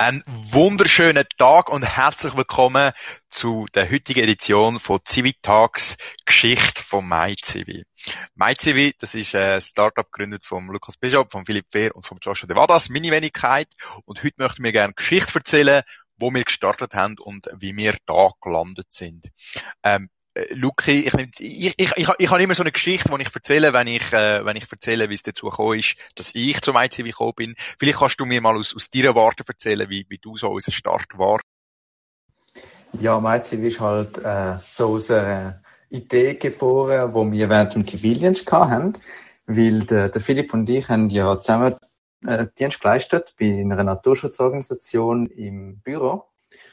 Einen wunderschönen Tag und herzlich willkommen zu der heutigen Edition von Civitags Geschichte von MyCivi. MyCivi, das ist ein Startup gegründet von Lukas Bishop, von Philipp Fehr und von Joshua Devadas, meine Wenigkeit. Und heute möchten wir gerne Geschichte erzählen, wo wir gestartet haben und wie wir da gelandet sind. Ähm, äh, Luki, ich, ich, ich, ich, ich habe immer so eine Geschichte, die ich erzähle, wenn ich, äh, wenn ich erzähle, wie es dazu gekommen ist, dass ich zum ICW gekommen bin. Vielleicht kannst du mir mal aus, aus deiner Warte erzählen, wie, wie du so unser Start war. Ja, ICW ist halt äh, so aus einer Idee geboren, wo wir während dem Zivildienst hatten, weil der, der Philipp und ich haben ja zusammen äh, Dienst geleistet bei einer Naturschutzorganisation im Büro.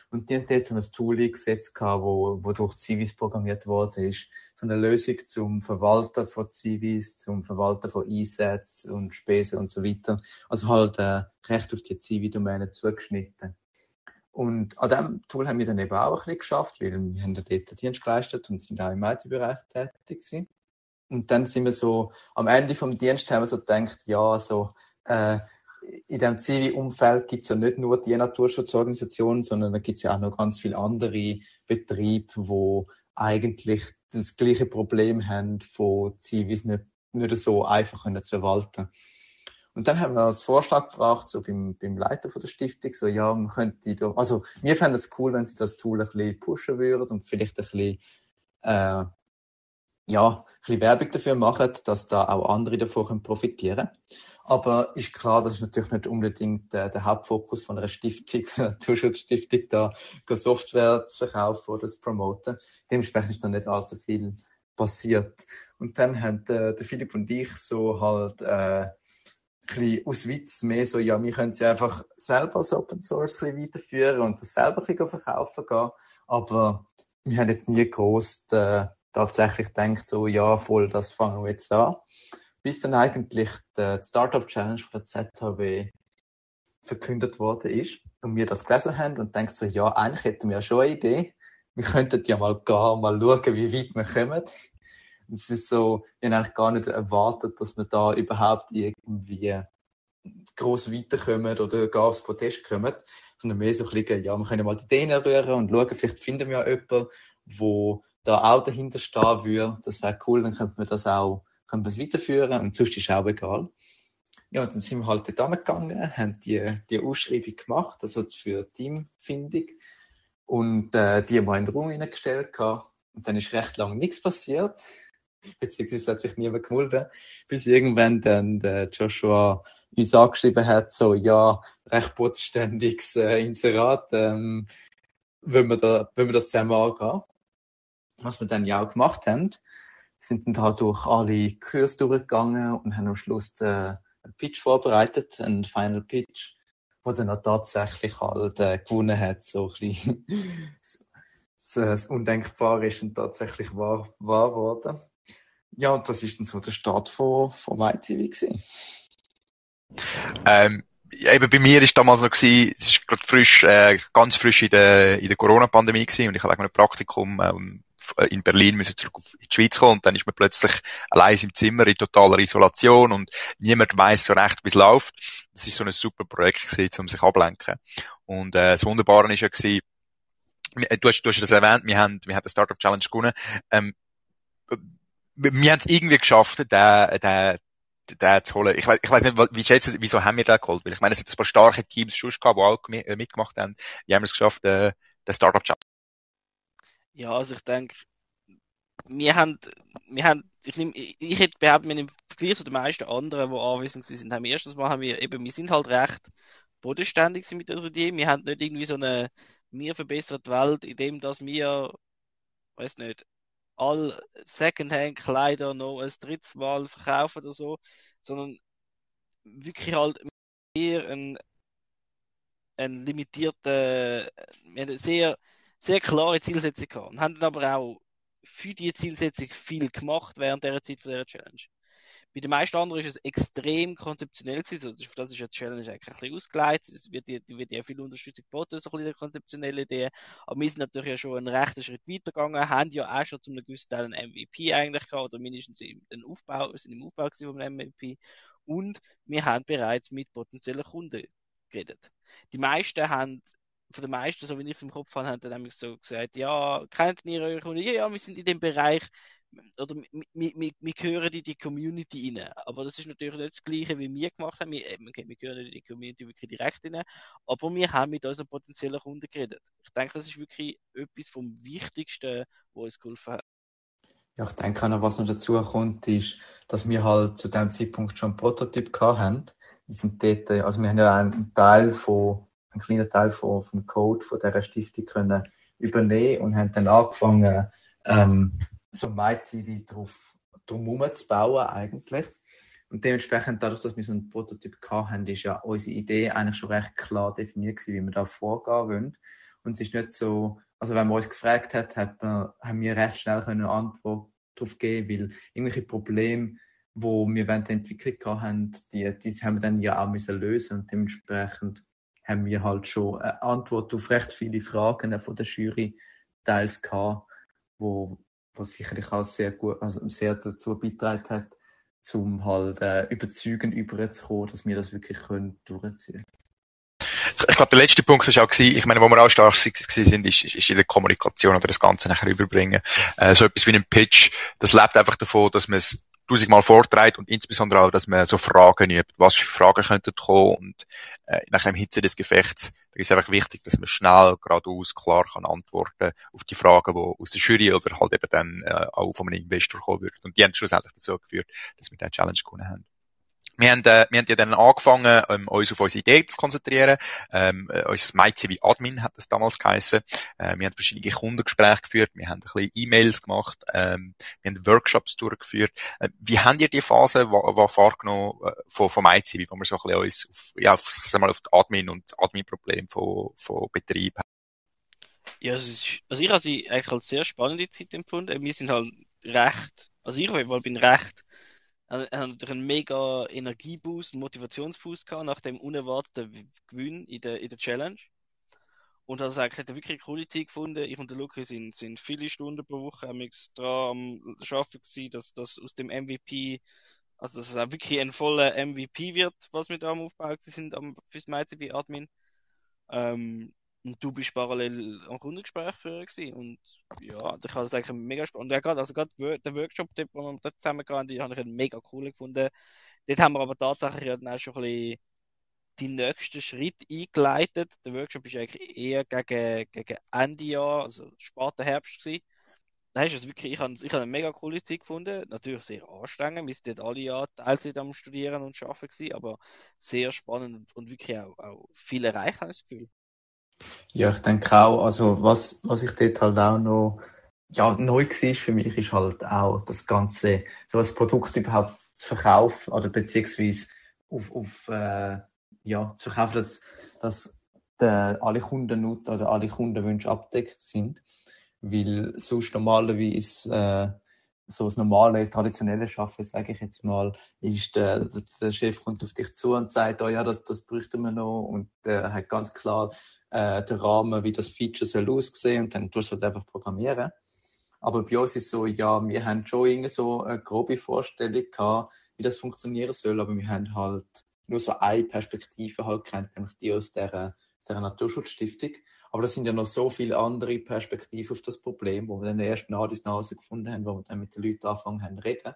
Und die haben dort so ein Tool gesetzt, wo, wo durch Civis programmiert worden ist. So eine Lösung zum Verwalten von Civis, zum Verwalten von Einsätzen und Spesen und so weiter. Also halt äh, recht auf die Civi-Domäne zugeschnitten. Und an diesem Tool haben wir dann eben auch ein bisschen geschafft, weil wir haben dort Dienst geleistet und sind auch im IT-Bereich tätig gewesen. Und dann sind wir so, am Ende vom Dienst haben wir so gedacht, ja, so, äh, in dem Zivi-Umfeld gibt es ja nicht nur die Naturschutzorganisationen, sondern da gibt es ja auch noch ganz viele andere Betriebe, wo eigentlich das gleiche Problem haben, von Zivis nicht, nicht so einfach können zu verwalten. Und dann haben wir als Vorschlag gebracht, so beim, beim Leiter von der Stiftung, so, ja, man könnte doch, also, wir fänden es cool, wenn sie das Tool ein bisschen pushen würden und vielleicht ein bisschen, äh, ja, bisschen Werbung dafür machen, dass da auch andere davon profitieren können. Aber ist klar, das ist natürlich nicht unbedingt äh, der Hauptfokus von einer Stiftung, von einer Naturschutzstiftung, da Software zu verkaufen oder zu promoten. Dementsprechend ist da nicht allzu viel passiert. Und dann haben äh, der Philipp und ich so halt äh, ein bisschen aus Witz mehr so, ja, wir können sie einfach selber als Open Source ein bisschen weiterführen und das selber ein bisschen verkaufen gehen. Aber wir haben jetzt nie groß äh, tatsächlich gedacht, so, ja, voll, das fangen wir jetzt an bis dann eigentlich die Startup Challenge von der ZHW verkündet worden ist und wir das gelesen haben und denken so, ja, eigentlich hätten wir ja schon eine Idee. Wir könnten ja mal gehen, mal schauen, wie weit wir kommen. Und es ist so, wir haben eigentlich gar nicht erwartet, dass wir da überhaupt irgendwie gross weiterkommen oder gar aufs Protest kommen, sondern mehr so ein bisschen, ja, wir können mal die Ideen rühren und schauen, vielleicht finden wir ja jemanden, wo da auch dahinter stehen würde. Das wäre cool, dann könnte man das auch können wir es weiterführen und sonst ist auch egal. Ja, dann sind wir halt dort gegangen, haben die, die Ausschreibung gemacht, also für Teamfindung und äh, die haben wir in den Raum hineingestellt gehabt. und dann ist recht lang nichts passiert, beziehungsweise hat sich niemand gemeldet, bis irgendwann dann der Joshua uns angeschrieben hat, so, ja, recht bodenständiges äh, Inserat, ähm, wenn wir, da, wenn wir das zusammen angehen. Was wir dann ja auch gemacht haben sind dann da durch alle Kurse durchgegangen und haben am Schluss den, einen Pitch vorbereitet, einen Final Pitch, wo dann auch tatsächlich halt äh, gewonnen hat, so ein bisschen das Undenkbare ist dann tatsächlich wahr, wahr geworden. Ja, und das ist dann so der Start von, von MyTV gewesen. Ähm, eben bei mir ist damals noch gewesen, es ist gerade frisch, äh, ganz frisch in der, in der Corona-Pandemie gewesen und ich habe ein Praktikum ähm, äh, in Berlin müssen zurück in die Schweiz kommen und dann ist man plötzlich allein im Zimmer in totaler Isolation und niemand weiß so recht, wie es läuft. Das ist so ein super Projekt gewesen, um sich ablenken. Und äh, das Wunderbare ist ja gewesen, du hast, du hast das erwähnt, wir haben, wir haben die Startup Challenge gewonnen. Ähm, wir haben es irgendwie geschafft, den, den, den zu holen. Ich weiß, ich weiß nicht, wie schätzt wieso haben wir den geholt? Weil ich meine, es hat ein paar starke Teams schon gehabt, die auch äh, mitgemacht haben. Wie haben wir es geschafft, den, den Startup Challenge ja, also ich denke, wir haben, wir haben, ich nehme, ich hätte behauptet, wir im Vergleich zu den meisten anderen, die anwesend sind, haben wir erstens mal, haben wir eben, wir sind halt recht bodenständig mit der Idee. Wir haben nicht irgendwie so eine, mir verbesserte Welt, in dem, dass wir, weiß nicht, all Secondhand-Kleider noch ein drittes Mal verkaufen oder so, sondern wirklich halt mehr ein, ein limitierter, sehr, sehr klare Zielsetzung gehabt und haben dann aber auch für die Zielsetzung viel gemacht während der Zeit von der Challenge. Bei den meisten anderen ist es extrem konzeptionell gewesen. Also das ist ja die Challenge eigentlich ein bisschen ausgeleitet. Es wird, wird ja viel Unterstützung geboten, so ein bisschen der konzeptionelle Idee. Aber wir sind natürlich ja schon einen rechten Schritt weitergegangen, haben ja auch schon zu einem gewissen Teil einen MVP eigentlich gehabt, oder mindestens im Aufbau, sind im Aufbau von einem MVP. Und wir haben bereits mit potenziellen Kunden geredet. die meisten haben, von den meisten, so wie ich es im Kopf habe, haben dann nämlich so gesagt, ja, kennt ihr eure Kunden? Ja, ja, wir sind in dem Bereich, oder wir, wir, wir gehören in die Community rein. Aber das ist natürlich nicht das Gleiche, wie wir gemacht haben. Wir, wir gehören in die Community wirklich direkt rein. Aber wir haben mit unseren potenziellen Kunden geredet. Ich denke, das ist wirklich etwas vom Wichtigsten, was uns geholfen hat. Ja, ich denke auch noch, was noch dazu kommt, ist, dass wir halt zu dem Zeitpunkt schon einen Prototyp gehabt haben. Wir sind dort, also wir haben ja einen Teil von, einen kleinen Teil von, vom Code von dieser Stiftung können übernehmen und haben dann angefangen, ähm, so MyCV drauf, drumherum zu bauen eigentlich. Und dementsprechend, dadurch, dass wir so einen Prototyp haben, ist ja unsere Idee eigentlich schon recht klar definiert gewesen, wie wir da vorgehen wollen. Und es ist nicht so, also wenn man uns gefragt hat, hat man, haben wir recht schnell eine Antwort darauf geben, weil irgendwelche Probleme, wo wir während der Entwicklung haben, die, die haben wir dann ja auch müssen lösen und dementsprechend haben wir halt schon eine Antwort auf recht viele Fragen von der Jury teils gehabt, wo, was sicherlich auch sehr gut, also sehr dazu beigetragen hat, zum halt äh, überzeugend überzukommen, dass wir das wirklich können durchziehen ich glaube, der letzte Punkt ist auch gewesen, ich meine, wo wir auch stark sind, ist, ist in der Kommunikation oder das Ganze nachher überbringen. Äh, so etwas wie ein Pitch, das lebt einfach davon, dass man es tausendmal vorträgt und insbesondere auch, dass man so Fragen übt. Was für Fragen könnten kommen und äh, nach dem Hitze des Gefechts ist einfach wichtig, dass man schnell, geradeaus, klar kann antworten auf die Fragen, die aus der Jury oder halt eben dann äh, auch von einem Investor kommen würden. Und die haben schlussendlich dazu geführt, dass wir den Challenge gewonnen haben. Wir haben, äh, wir haben ja dann angefangen, ähm, uns auf unsere Idee zu konzentrieren. Ähm, äh, unser MyCV Admin hat das damals geheißen. Äh, wir haben verschiedene Kundengespräche geführt, wir haben ein bisschen E-Mails gemacht, ähm, wir haben Workshops durchgeführt. Äh, wie habt ihr die Phase wa wahrgenommen äh, von, von MyCV, wo wir so ein bisschen uns auf, ja, auf, sag mal, auf die Admin und Admin-Problem von, von Betrieb haben? Ja, es ist, also ich habe sie eigentlich als sehr spannende Zeit empfunden. Wir sind halt recht, also ich bin recht er hat einen mega Energieboost, Motivationsboost gehabt nach dem unerwarteten Gewinn in der, in der Challenge. Und also eigentlich hat wirklich eine coole Zeit gefunden. Ich und der Luca sind, sind viele Stunden pro Woche haben dran am Arbeiten gewesen, dass das aus dem MVP, also dass es auch wirklich ein voller MVP wird, was wir da am Aufbau sind am, fürs MyCB Admin. Ähm, und du bist parallel am Kundengespräch führen gewesen. Und ja, ich habe das eigentlich mega spannend. Ja, gerade, also gerade der Workshop, den wir dort zusammen hatten, die habe ich mega cool gefunden. Dort haben wir aber tatsächlich ja dann auch schon ein bisschen die nächsten Schritte eingeleitet. Der Workshop ist eigentlich eher gegen, gegen Ende Jahr, also später Herbst gewesen. Da ist es wirklich, ich habe, ich habe eine mega coole Zeit gefunden. Natürlich sehr anstrengend. Wir sind dort alle Jahre Teilzeit am Studieren und Arbeiten gewesen, aber sehr spannend und wirklich auch, auch viel erreicht, habe ich das Gefühl. Ja, ich denke auch, also was, was ich dort halt auch noch ja, neu war für mich, ist halt auch das Ganze, so ein Produkt überhaupt zu verkaufen oder beziehungsweise auf, auf äh, ja, zu verkaufen, dass, dass der, alle Kunden nutzen oder alle Kundenwünsche abdeckt sind. Weil sonst normalerweise äh, so das normale, traditionelle Schaffen, sage ich jetzt mal, ist der, der, der Chef kommt auf dich zu und sagt, oh ja, das, das bräuchten wir noch und er hat ganz klar äh, den Rahmen, wie das Feature soll aussehen und dann tust du halt einfach programmieren. Aber bei uns ist so, ja, wir haben schon irgendwie so eine grobe Vorstellung gehabt, wie das funktionieren soll, aber wir haben halt nur so eine Perspektive halt kennt, nämlich die aus der, aus der Naturschutzstiftung. Aber das sind ja noch so viele andere Perspektiven auf das Problem, wo wir dann erst nach die Nase gefunden haben, wo wir dann mit den Leuten angefangen haben zu reden,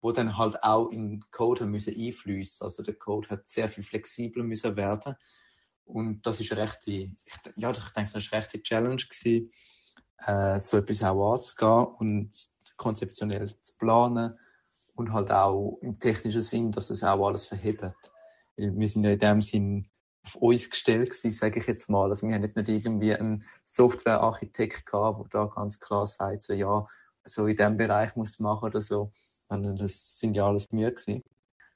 wo dann halt auch in den Code haben müssen. Also der Code hat sehr viel flexibler müssen werden und das ist eine rechte, ja, ich denke, das ist eine rechte Challenge gewesen, äh, so etwas auch anzugehen und konzeptionell zu planen und halt auch im technischen Sinn, dass es auch alles verhebt. Weil wir sind ja in dem Sinn auf uns gestellt gewesen, sage ich jetzt mal. Also wir haben jetzt nicht irgendwie einen Softwarearchitekt gehabt, der da ganz klar sagt, so ja, so in dem Bereich muss man machen oder so. Und das sind ja alles wir gewesen.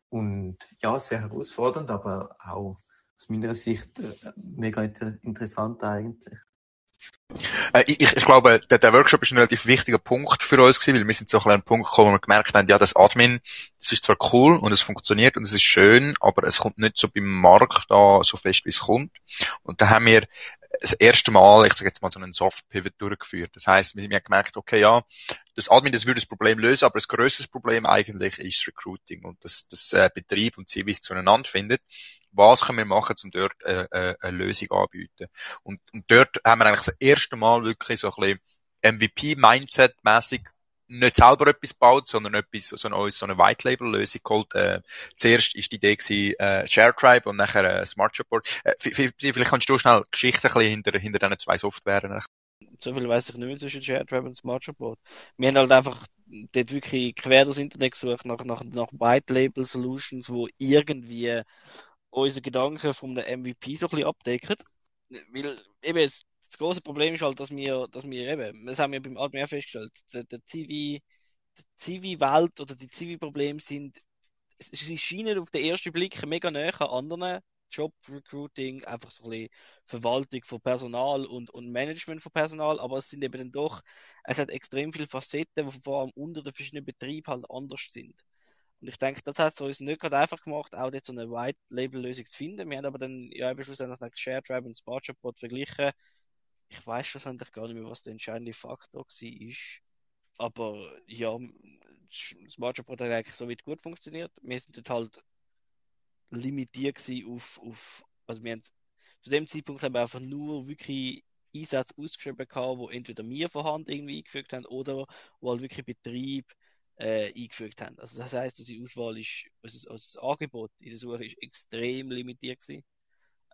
Und ja, sehr herausfordernd, aber auch aus meiner Sicht äh, mega interessant eigentlich. Äh, ich, ich glaube, der, Workshop ist ein relativ wichtiger Punkt für uns gewesen, weil wir sind so ein, ein Punkt gekommen, wo wir gemerkt haben, ja, das Admin, das ist zwar cool und es funktioniert und es ist schön, aber es kommt nicht so beim Markt da so fest, wie es kommt. Und da haben wir das erste Mal, ich sage jetzt mal so einen Soft-Pivot durchgeführt. Das heißt, wir, haben gemerkt, okay, ja, das Admin, das würde das Problem lösen, aber das größte Problem eigentlich ist Recruiting und dass das äh, Betrieb und Civis zueinander findet. Was können wir machen, um dort äh, äh, eine Lösung anzubieten? Und, und dort haben wir eigentlich das erste Mal wirklich so ein bisschen MVP-Mindset-mäßig nicht selber etwas gebaut, sondern etwas, so eine, so eine White-Label-Lösung geholt. Äh, zuerst ist die Idee gewesen, äh, ShareTribe und nachher äh, Smart Support. Äh, vielleicht kannst du schnell Geschichten ein bisschen hinter, hinter diesen zwei Softwaren. So viel weiß ich nicht mehr zwischen ShareTribe und Smart Support. Wir haben halt einfach dort wirklich quer das Internet gesucht nach, nach, nach White-Label-Solutions, wo irgendwie unsere Gedanken der MVP so ein bisschen abdecken. Weil eben jetzt das große Problem ist halt, dass wir, dass wir eben, das haben wir beim Admin festgestellt, der, der Zivi, die Zivi-Welt oder die Zivi-Probleme sind, sie scheinen auf den ersten Blick mega näher an anderen Job Recruiting, einfach so ein bisschen Verwaltung von Personal und, und Management von Personal, aber es sind eben dann doch, es hat extrem viele Facetten, die vor allem unter den verschiedenen Betrieben halt anders sind. Und ich denke, das hat es uns nicht gerade einfach gemacht, auch dort so eine White-Label-Lösung zu finden. Wir haben aber dann ja eben schlussendlich nach ShareTribe und Support verglichen ich weiß schlussendlich gar nicht mehr, was der entscheidende Faktor war. Aber ja, Smart Support hat eigentlich so weit gut funktioniert. Wir sind dort halt limitiert auf, auf also wir haben, zu dem Zeitpunkt haben wir einfach nur wirklich Einsätze ausgeschrieben gehabt, wo entweder wir vorhanden irgendwie eingefügt haben oder wo halt wirklich Betrieb äh, eingefügt haben. Also das heißt, unsere Auswahl ist, unser, unser Angebot in der Suche ist extrem limitiert gewesen,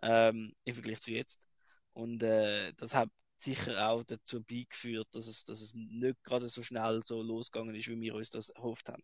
ähm, im Vergleich zu jetzt. Und äh, das hat sicher auch dazu beigeführt, dass es, dass es nicht gerade so schnell so losgegangen ist, wie wir uns das erhofft haben.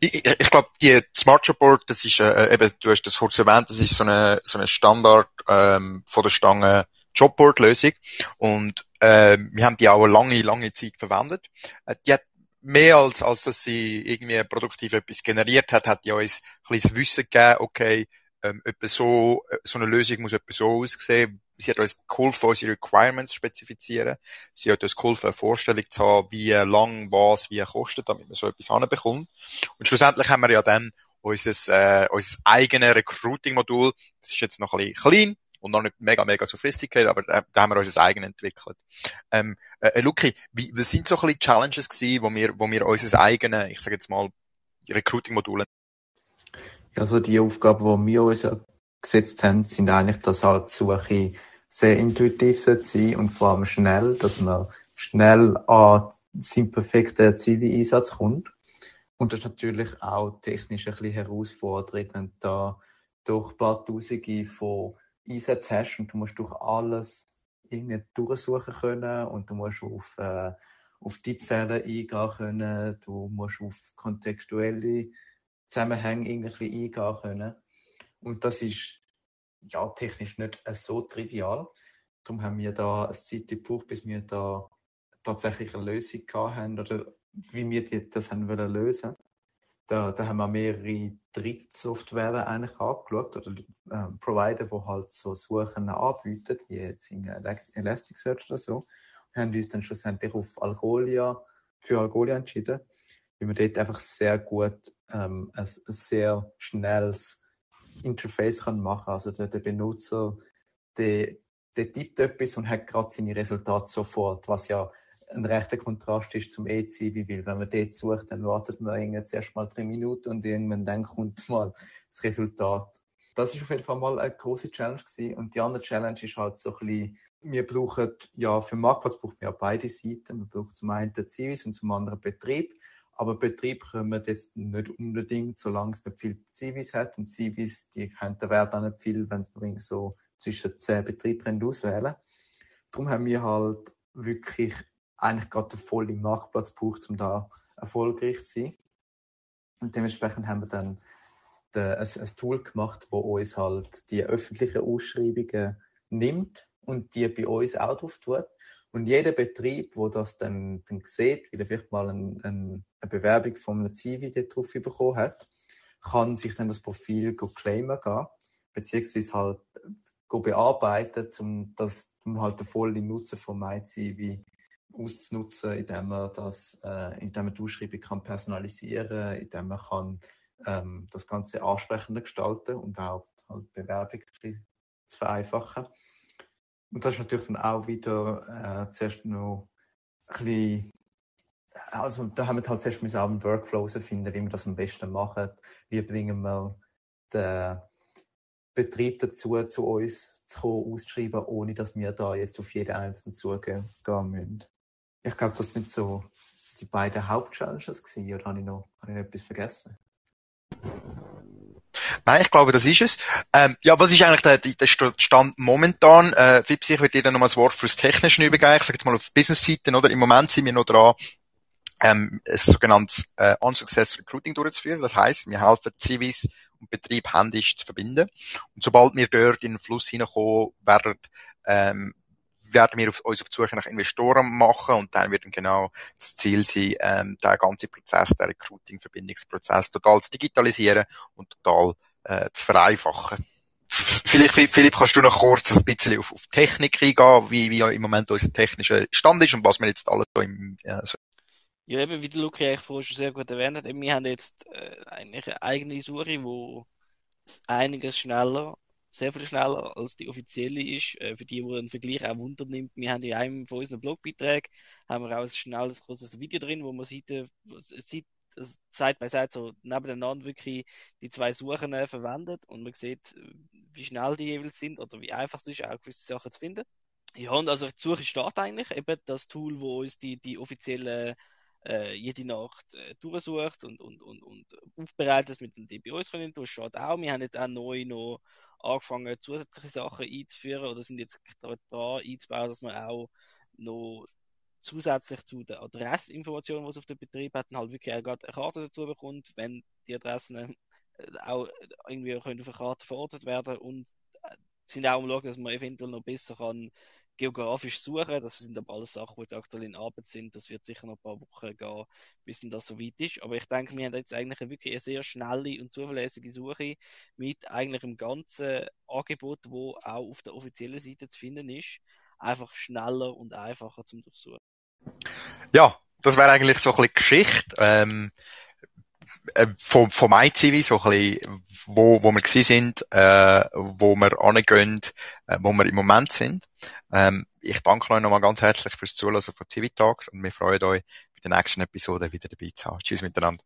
Ich, ich, glaube, die Smart Support, das ist äh, eben, du hast das kurz erwähnt, das ist so eine so eine Standard ähm, von der Stange Jobboard-Lösung und äh, wir haben die auch eine lange lange Zeit verwendet. Äh, die hat mehr als als dass sie irgendwie produktiv etwas generiert hat, hat die uns ein bisschen Wissen gegeben, okay, ähm, so, äh, so eine Lösung muss etwa so aussehen. Sie hat uns geholfen, unsere Requirements zu spezifizieren. Sie hat uns geholfen, eine Vorstellung zu haben, wie lang was wie kostet, damit man so etwas anbekommt. Und schlussendlich haben wir ja dann unser, äh, unser eigenes Recruiting-Modul. Das ist jetzt noch ein bisschen klein und noch nicht mega, mega sophisticated, aber da, da haben wir unser eigenes entwickelt. Ähm, äh, äh, Luki, wie, was sind so ein bisschen Challenges gewesen, wo wir, wo wir unser eigenes, ich sage jetzt mal, Recruiting-Modul ja, so die Aufgaben, die wir uns gesetzt haben, sind eigentlich, dass halt die Suche sehr intuitiv sein und vor allem schnell, dass man schnell an seinen perfekten Zivi-Einsatz kommt. Und das ist natürlich auch technisch ein bisschen Herausforderung, wenn da durch ein paar Tausende von Einsätzen hast und du musst durch alles irgendwie durchsuchen können und du musst auf, äh, auf Tippfälle eingehen können, du musst auf kontextuelle Zusammenhänge irgendwie eingehen können. Und das ist ja technisch nicht so trivial. Darum haben wir da eine Zeit gebraucht, bis wir da tatsächlich eine Lösung haben oder wie wir das haben wollen lösen. Da, da haben wir mehrere Drittsoftware eigentlich angeschaut oder äh, Provider, die halt so Suchen anbieten, wie jetzt in Elasticsearch oder so. Wir haben uns dann schlussendlich auf Algolia, für Algolia entschieden, weil man dort einfach sehr gut ähm, ein, ein sehr schnelles Interface kann machen Also der, der Benutzer, der, der tippt etwas und hat gerade seine Resultate sofort, was ja ein rechter Kontrast ist zum ECV, weil wenn man dort sucht, dann wartet man jetzt erst mal drei Minuten und irgendwann dann kommt mal das Resultat. Das ist auf jeden Fall mal eine große Challenge gewesen. Und die andere Challenge ist halt so ein bisschen, wir brauchen, ja, für den Marktplatz brauchen wir ja beide Seiten. Wir brauchen zum einen den Zivis und zum anderen Betrieb. Aber Betrieb kommen jetzt nicht unbedingt, solange es nicht viel Zivis hat. Und Zivis, die haben den Wert auch nicht viel, wenn es nur so zwischen zehn Betrieben auswählen Darum haben wir halt wirklich eigentlich gerade den vollen Marktplatz gebraucht, um da erfolgreich zu sein. Und dementsprechend haben wir dann ein, ein Tool gemacht, wo uns halt die öffentlichen Ausschreibungen nimmt und die bei uns auch drauf tut. Und jeder Betrieb, wo das dann, dann sieht, weil er vielleicht mal ein, ein, eine Bewerbung von einem Zivi drauf bekommen hat, kann sich dann das Profil claimen gehen, beziehungsweise halt bearbeiten, um, halt den vollen Nutzen von MyCivi auszunutzen, indem man das, äh, indem man die Ausschreibung kann personalisieren, indem man kann ähm, das Ganze ansprechender gestalten und auch halt Bewerbung zu vereinfachen. Und das ist natürlich dann auch wieder äh, zuerst noch ein bisschen also da haben wir halt zuerst auch einen Workflow finden, wie wir das am besten machen. Wie bringen wir den Betrieb dazu, zu uns zu kommen, auszuschreiben, ohne dass wir da jetzt auf jeden einzelnen zugehen müssen. Ich glaube, das sind so die beiden Hauptchallenges gewesen, oder habe ich noch, habe ich noch etwas vergessen? Nein, ich glaube, das ist es. Ähm, ja, was ist eigentlich der, der Stand momentan? Äh, Fips, ich würde dir dann nochmal das Wort fürs Technische übergeben. Ich sage jetzt mal auf Business-Seiten, oder? Im Moment sind wir noch dran, ähm, ein sogenanntes äh, Unsuccess Recruiting durchzuführen. Das heißt, wir helfen Zivis und Betrieb händisch zu verbinden. Und sobald wir dort in den Fluss hineinkommen, werden, ähm, werden wir auf, uns auf die Suche nach Investoren machen und dann wird genau das Ziel sein, ähm, der ganze Prozess, der Recruiting-Verbindungsprozess total zu digitalisieren und total äh, zu vereinfachen. Vielleicht, Philipp, kannst du noch kurz ein bisschen auf, auf Technik eingehen, wie, wie im Moment unser technischer Stand ist und was wir jetzt alles so im, äh, so ja, eben, wie der Luki eigentlich vorhin schon sehr gut erwähnt hat, wir haben jetzt äh, eigentlich eine eigene Suche, wo einiges schneller, sehr viel schneller als die offizielle ist. Äh, für die, die einen Vergleich auch Wunder nimmt, wir haben in einem von unseren Blogbeiträgen haben wir auch ein schnelles, kurzes Video drin, wo man sieht, äh, sieht Side by Side so nebeneinander wirklich die zwei Suchen äh, verwendet und man sieht, äh, wie schnell die jeweils sind oder wie einfach es ist, auch gewisse Sachen zu finden. Ja, und also die Suche startet eigentlich eben das Tool, wo uns die, die offizielle äh, jede Nacht äh, durchsucht und, und, und, und aufbereitet mit den DBOs von ihnen. Das steht auch. Wir haben jetzt auch neu noch angefangen, zusätzliche Sachen einzuführen oder sind jetzt dran einzubauen, dass man auch noch zusätzlich zu der Adressinformation, was auf dem Betrieb hat, halt wirklich auch gerade eine Karte dazu bekommt, wenn die Adressen äh, auch irgendwie auf eine Karte verortet werden und äh, sind auch am Schauen, dass man eventuell noch besser kann geografisch suchen. Das sind aber alles Sachen, die jetzt aktuell in Arbeit sind. Das wird sicher noch ein paar Wochen gehen, bis das so weit ist. Aber ich denke, wir haben jetzt eigentlich eine wirklich eine sehr schnelle und zuverlässige Suche mit eigentlich einem ganzen Angebot, wo auch auf der offiziellen Seite zu finden ist. Einfach schneller und einfacher zum Durchsuchen. Ja, das wäre eigentlich so ein bisschen Geschichte. Ähm, äh, vom, vom ICV, so ein bisschen, wo, wo wir gewesen sind, äh, wo wir angehen, äh, wo wir im Moment sind. Ähm, ich danke euch nochmal ganz herzlich fürs Zuhören von Civitalks und wir freuen euch, bei der nächsten Episode wieder dabei zu haben. Tschüss miteinander.